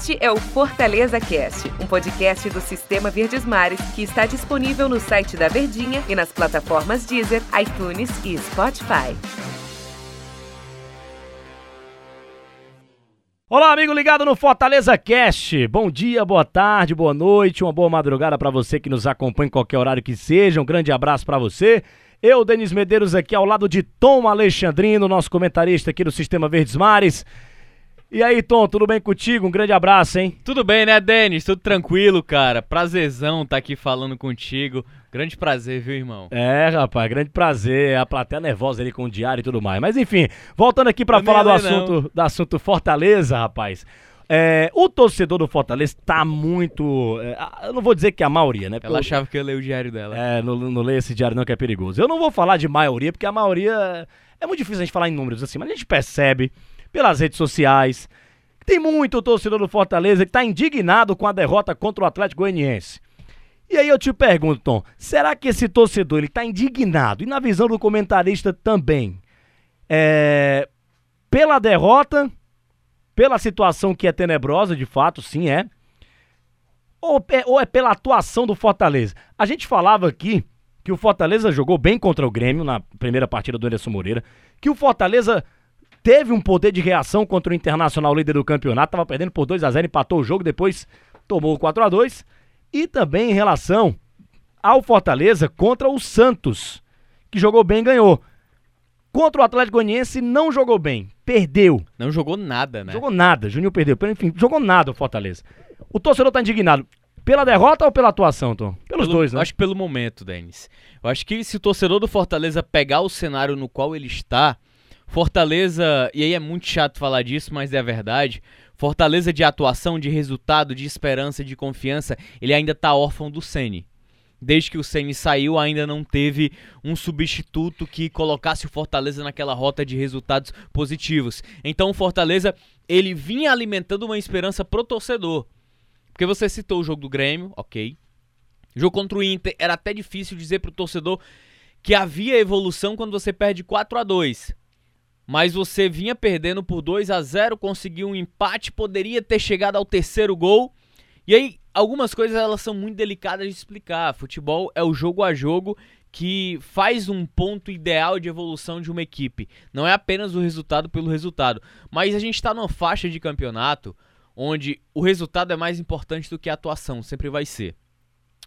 Este é o Fortaleza Cast, um podcast do Sistema Verdes Mares que está disponível no site da Verdinha e nas plataformas Deezer, iTunes e Spotify. Olá, amigo ligado no Fortaleza Cast. Bom dia, boa tarde, boa noite, uma boa madrugada para você que nos acompanha em qualquer horário que seja. Um grande abraço para você. Eu, Denis Medeiros, aqui ao lado de Tom Alexandrino, nosso comentarista aqui do Sistema Verdes Mares. E aí, Tom, tudo bem contigo? Um grande abraço, hein? Tudo bem, né, Denis? Tudo tranquilo, cara. Prazerzão estar tá aqui falando contigo. Grande prazer, viu, irmão? É, rapaz, grande prazer. A plateia nervosa ali com o diário e tudo mais. Mas enfim, voltando aqui para falar do assunto, do assunto Fortaleza, rapaz. É, o torcedor do Fortaleza tá muito. É, eu não vou dizer que é a maioria, né? Ela achava que eu leio o diário dela. É, não, não leio esse diário não, que é perigoso. Eu não vou falar de maioria, porque a maioria. É muito difícil a gente falar em números assim, mas a gente percebe pelas redes sociais. Tem muito torcedor do Fortaleza que está indignado com a derrota contra o Atlético Goianiense. E aí eu te pergunto, Tom, será que esse torcedor ele está indignado? E na visão do comentarista também, é, pela derrota, pela situação que é tenebrosa, de fato, sim é, ou é, ou é pela atuação do Fortaleza? A gente falava aqui que o Fortaleza jogou bem contra o Grêmio na primeira partida do Anderson Moreira, que o Fortaleza teve um poder de reação contra o Internacional líder do campeonato, estava perdendo por 2 a 0 empatou o jogo, depois tomou 4 a 2 E também em relação ao Fortaleza contra o Santos, que jogou bem e ganhou. Contra o Atlético Goianiense não jogou bem, perdeu. Não jogou nada, né? Jogou nada, Juninho perdeu. Enfim, jogou nada o Fortaleza. O torcedor tá indignado. Pela derrota ou pela atuação, Tom? Pelos pelo, dois, né? Acho que pelo momento, Denis. Eu acho que se o torcedor do Fortaleza pegar o cenário no qual ele está, Fortaleza, e aí é muito chato falar disso, mas é verdade. Fortaleza de atuação, de resultado, de esperança, de confiança, ele ainda tá órfão do Ceni. Desde que o Ceni saiu, ainda não teve um substituto que colocasse o Fortaleza naquela rota de resultados positivos. Então o Fortaleza, ele vinha alimentando uma esperança pro torcedor. Porque você citou o jogo do Grêmio, ok. Jogo contra o Inter era até difícil dizer pro torcedor que havia evolução quando você perde 4 a 2 mas você vinha perdendo por 2 a 0, conseguiu um empate, poderia ter chegado ao terceiro gol. E aí, algumas coisas elas são muito delicadas de explicar. Futebol é o jogo a jogo que faz um ponto ideal de evolução de uma equipe. Não é apenas o resultado pelo resultado, mas a gente está numa faixa de campeonato onde o resultado é mais importante do que a atuação, sempre vai ser.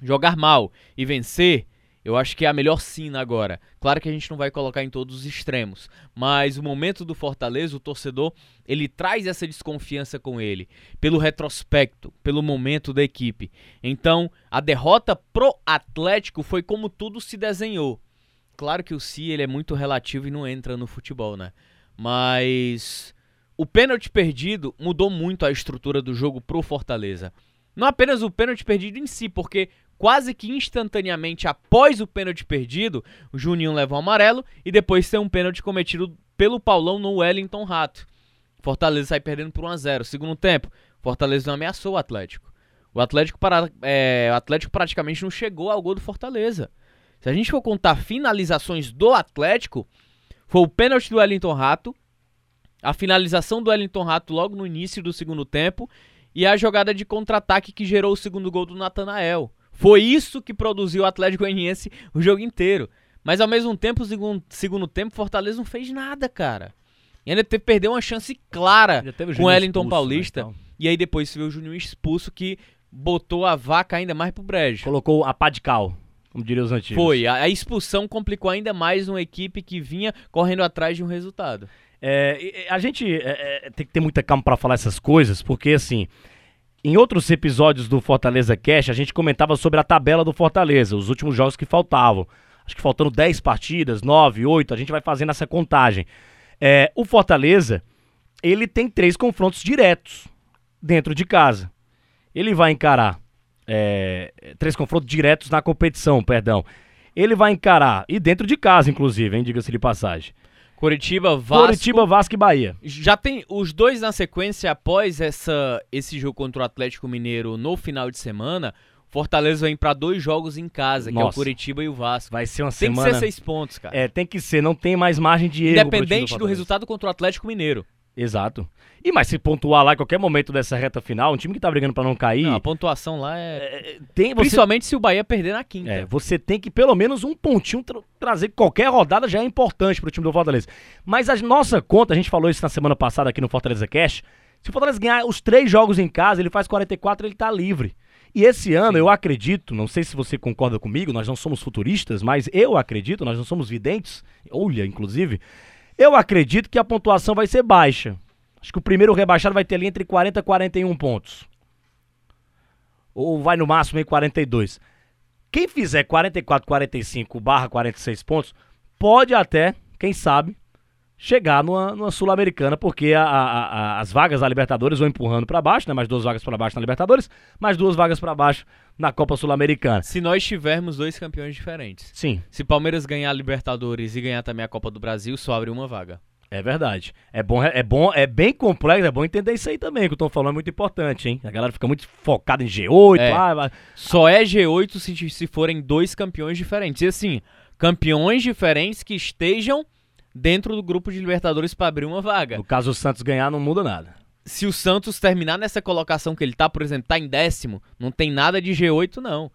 Jogar mal e vencer eu acho que é a melhor sina agora. Claro que a gente não vai colocar em todos os extremos, mas o momento do Fortaleza, o torcedor, ele traz essa desconfiança com ele, pelo retrospecto, pelo momento da equipe. Então, a derrota pro Atlético foi como tudo se desenhou. Claro que o si ele é muito relativo e não entra no futebol, né? Mas o pênalti perdido mudou muito a estrutura do jogo pro Fortaleza. Não apenas o pênalti perdido em si, porque quase que instantaneamente após o pênalti perdido, o Juninho leva o amarelo e depois tem um pênalti cometido pelo Paulão no Wellington Rato. Fortaleza sai perdendo por 1 a 0 Segundo tempo, Fortaleza não ameaçou o Atlético. O Atlético, para, é, o Atlético praticamente não chegou ao gol do Fortaleza. Se a gente for contar finalizações do Atlético, foi o pênalti do Wellington Rato, a finalização do Wellington Rato logo no início do segundo tempo e a jogada de contra-ataque que gerou o segundo gol do Natanael. Foi isso que produziu o Atlético Goianiense o jogo inteiro. Mas ao mesmo tempo, segundo, segundo tempo, Fortaleza não fez nada, cara. E ainda teve, perdeu uma chance clara com o Wellington né, Paulista. Né. E aí depois se viu o Juninho expulso que botou a vaca ainda mais pro brejo. Colocou a pá de cal, como diriam os antigos. Foi, a, a expulsão complicou ainda mais uma equipe que vinha correndo atrás de um resultado. É, a gente é, é, tem que ter muita calma para falar essas coisas, porque assim, em outros episódios do Fortaleza Cash, a gente comentava sobre a tabela do Fortaleza, os últimos jogos que faltavam. Acho que faltando 10 partidas, 9, 8, a gente vai fazendo essa contagem. É, o Fortaleza, ele tem três confrontos diretos dentro de casa. Ele vai encarar é, três confrontos diretos na competição, perdão. Ele vai encarar, e dentro de casa, inclusive, hein, diga-se de passagem. Curitiba, Vasco. Curitiba, Vasco e Bahia. Já tem os dois na sequência após essa, esse jogo contra o Atlético Mineiro no final de semana. Fortaleza vem para dois jogos em casa, Nossa. que é o Curitiba e o Vasco. Vai ser uma tem semana. Tem que ser seis pontos, cara. É, tem que ser, não tem mais margem de erro. Independente do, do resultado contra o Atlético Mineiro. Exato. E mas se pontuar lá em qualquer momento dessa reta final, um time que tá brigando pra não cair, Não, a pontuação lá é. tem você, Principalmente se o Bahia perder na quinta. é, você tem que pelo menos um pontinho tra- trazer qualquer rodada já é importante pro time do Fortaleza. Mas a nossa conta, a gente falou isso na semana passada aqui no Fortaleza Cash, se o Fortaleza ganhar os três jogos em casa, ele faz 44, ele tá livre. E esse ano eu acredito, não sei se você concorda comigo, nós não somos futuristas, mas eu acredito, nós não somos videntes, olha, inclusive, eu acredito que a pontuação vai ser baixa. Acho que o primeiro rebaixado vai ter ali entre 40 e 41 pontos. Ou vai no máximo em 42. Quem fizer 44, 45 barra 46 pontos, pode até, quem sabe, chegar numa, numa Sul-Americana, porque a- a- a- as vagas da Libertadores vão empurrando pra baixo, né? Mais duas vagas pra baixo na Libertadores, mais duas vagas pra baixo na Copa Sul-Americana. Se nós tivermos dois campeões diferentes. Sim, Se Palmeiras ganhar a Libertadores e ganhar também a Copa do Brasil, só abre uma vaga. é verdade. É bom, é bom, é bem complexo, é bom entender isso aí também, que eu tô falando é muito importante, hein? A galera fica muito focada em G8, É. ah, Só é G8 se, se forem dois campeões diferentes. E assim, campeões diferentes que estejam dentro do grupo de Libertadores para abrir uma vaga. no caso o Santos ganhar não muda nada. Se o Santos terminar nessa colocação que ele tá, por exemplo, tá em décimo, não tem nada de G8 não.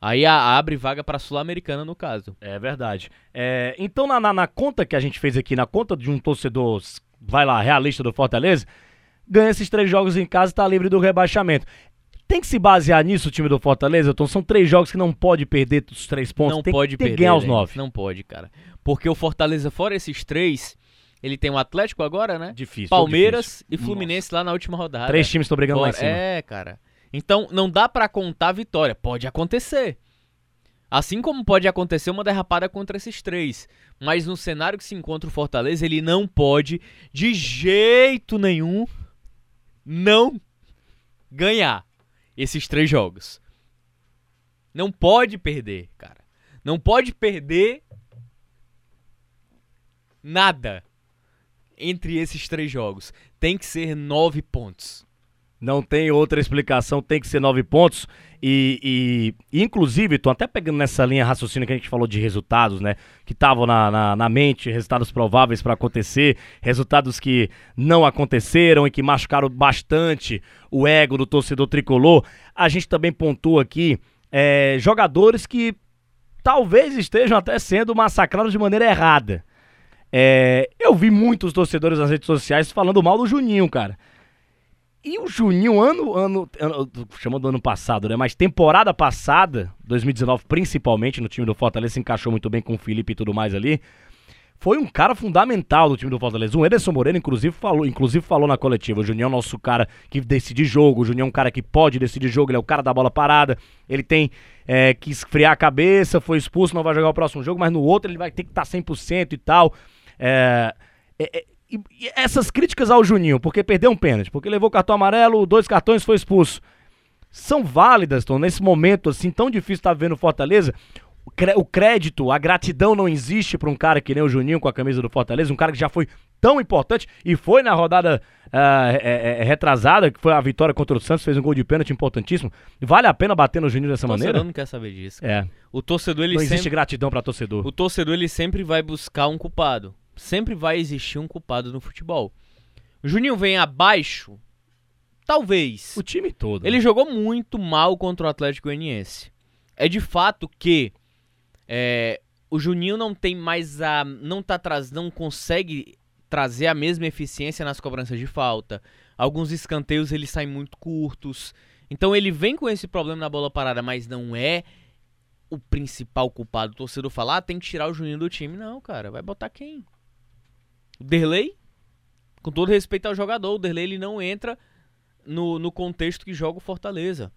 Aí abre vaga para Sul-Americana no caso. É verdade. É, então, na, na- na conta que a gente fez aqui, na conta de um torcedor, vai lá, realista do Fortaleza, ganha esses três jogos em casa e tá livre do rebaixamento. Tem que se basear nisso o time do Fortaleza, então são três jogos que não pode perder os três pontos. não tem, pode tem perder. que ganhar os nove. Não pode, cara. Porque o Fortaleza, fora esses três, ele tem o Atlético agora, né? Difícil. Palmeiras e difícil. Fluminense lá na última rodada. Três times estão brigando lá em Fora- cima. É, cara. Então, não dá pra contar a vitória. Pode acontecer. Assim como pode acontecer uma derrapada contra esses três. Mas no cenário que se encontra o Fortaleza, ele não pode, de jeito nenhum, não ganhar esses três jogos. Não pode perder, cara. Não pode perder nada entre esses três jogos. Tem que ser nove pontos. Não tem outra explicação, tem que ser nove pontos. E, e- inclusive, tô até pegando nessa linha raciocínio que a gente falou de resultados, né? Que estavam na, na, na mente, resultados prováveis para acontecer, resultados que não aconteceram e que machucaram bastante o ego do torcedor tricolor. A gente também pontua aqui é, jogadores que talvez estejam até sendo massacrados de maneira errada. É, eu vi muitos torcedores nas redes sociais falando mal do Juninho, cara. E o Juninho, ano, ano, ano chamando do ano passado, né? Mas temporada passada, 2019 principalmente, no time do Fortaleza, se encaixou muito bem com o Felipe e tudo mais ali. Foi um cara fundamental do time do Fortaleza. O Ederson Moreira, inclusive, falou, inclusive falou na coletiva. O Juninho é o nosso cara que decide jogo. O Juninho é um cara que pode decidir jogo. Ele é o cara da bola parada. Ele tem é, que esfriar a cabeça. Foi expulso, não vai jogar o próximo jogo. Mas no outro ele vai ter que estar 100% e tal. É, é, é, e, e essas críticas ao Juninho, porque perdeu um pênalti, porque levou cartão amarelo, dois cartões foi expulso. São válidas, Tom, nesse momento assim tão difícil estar vendo o Fortaleza. O cré- O crédito, a gratidão não existe para um cara que nem o Juninho com a camisa do Fortaleza, um cara que já foi tão importante e foi na rodada ah, é- é- retrasada, que foi a vitória contra o Santos, fez um gol de pênalti importantíssimo. Vale a pena bater no Juninho dessa O torcedor maneira? não quer saber disso. É, O torcedor ele não existe sempre gratidão para torcedor. o torcedor ele sempre vai buscar um culpado. Sempre vai existir um culpado no futebol. O Juninho vem abaixo? Talvez. O time todo. Ele jogou muito mal contra o Atlético Goianiense. É de fato que é, o Juninho não tem mais a. não tá traz, não consegue trazer a mesma eficiência nas cobranças de falta. Alguns escanteios eles saem muito curtos. Então ele vem com esse problema na bola parada, mas não é o principal culpado. O torcedor falar, ah, tem que tirar o Juninho do time. Não, cara, vai botar quem? O Derlei? Com todo respeito ao jogador, o Derlei ele não entra no, no contexto que joga o Fortaleza.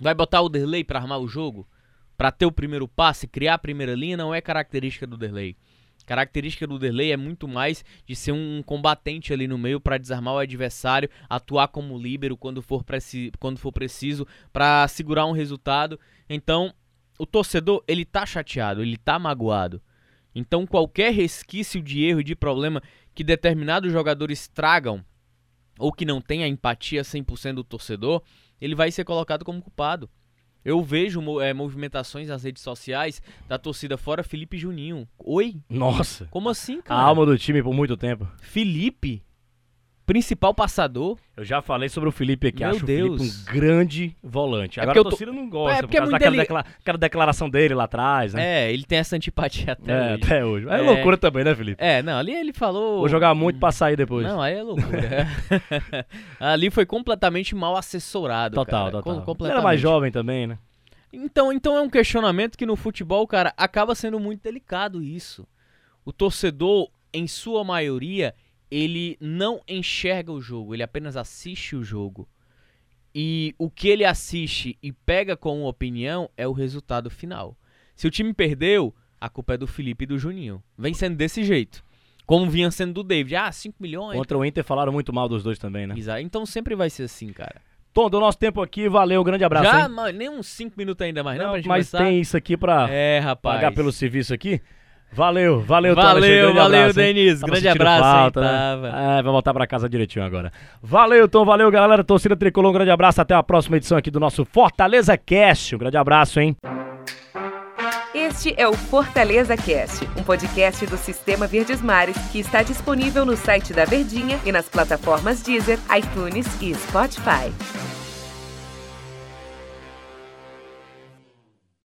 Vai botar o Derlei pra armar o jogo? Pra ter o primeiro passe, criar a primeira linha, não é característica do Derlei. Característica do Derlei é muito mais de ser um combatente ali no meio pra desarmar o adversário, atuar como líbero quando for, preci quando for preciso, pra segurar um resultado. Então, o torcedor, ele tá chateado, ele tá magoado. Então, qualquer resquício de erro e de problema que determinados jogadores tragam ou que não tenha empatia 100% do torcedor, ele vai ser colocado como culpado. Eu vejo eh, movimentações nas redes sociais da torcida fora Felipe Juninho. Oi? Nossa. Como assim, A cara? alma do time por muito tempo. Felipe? Principal passador. Eu já falei sobre o Felipe aqui, Meu acho Deus. o Felipe um grande volante. É Agora a eu tô- torcida não gosta, É, por porque é causa muito daquela, dele- decla- aquela declaração dele lá atrás, né? É, ele tem essa antipatia até É, hoje. até hoje. É, É. loucura também, né, Felipe? É, não, ali ele falou. Vou jogar muito pra sair depois. Não, aí é loucura. ali foi completamente mal assessorado. total, cara. total. Com- era mais jovem também, né? Então, então é um questionamento que no futebol, cara, acaba sendo muito delicado isso. O torcedor, em sua maioria, ele não enxerga o jogo, ele apenas assiste o jogo. E o que ele assiste e pega como opinião é o resultado final. Se o time perdeu, a culpa é do Felipe e do Juninho. Vem sendo desse jeito. Como vinha sendo do David. Ah, 5 milhões. Contra o Inter falaram muito mal dos dois também, né? Exato. Então sempre vai ser assim, cara. Tom, do nosso tempo aqui, valeu, um grande abraço. Já, hein? mano, nem uns 5 minutos ainda mais, não, Não, pra gente mas começar? tem isso aqui pra É, pagar pelo serviço aqui. Valeu, valeu, Tom Valeu, grande valeu, abraço, hein? Denise. Tava Grande abraço, falta, hein, né? tava. É, vai voltar pra casa direitinho agora. Valeu, Tom, valeu, galera. Torcida Tricolor, um grande abraço. Até a próxima edição aqui do nosso Fortaleza Cast. Um grande abraço, hein? Este é o Fortaleza Cast, um podcast do Sistema Verdes Mares que está disponível no site da Verdinha e nas plataformas Deezer, iTunes e Spotify.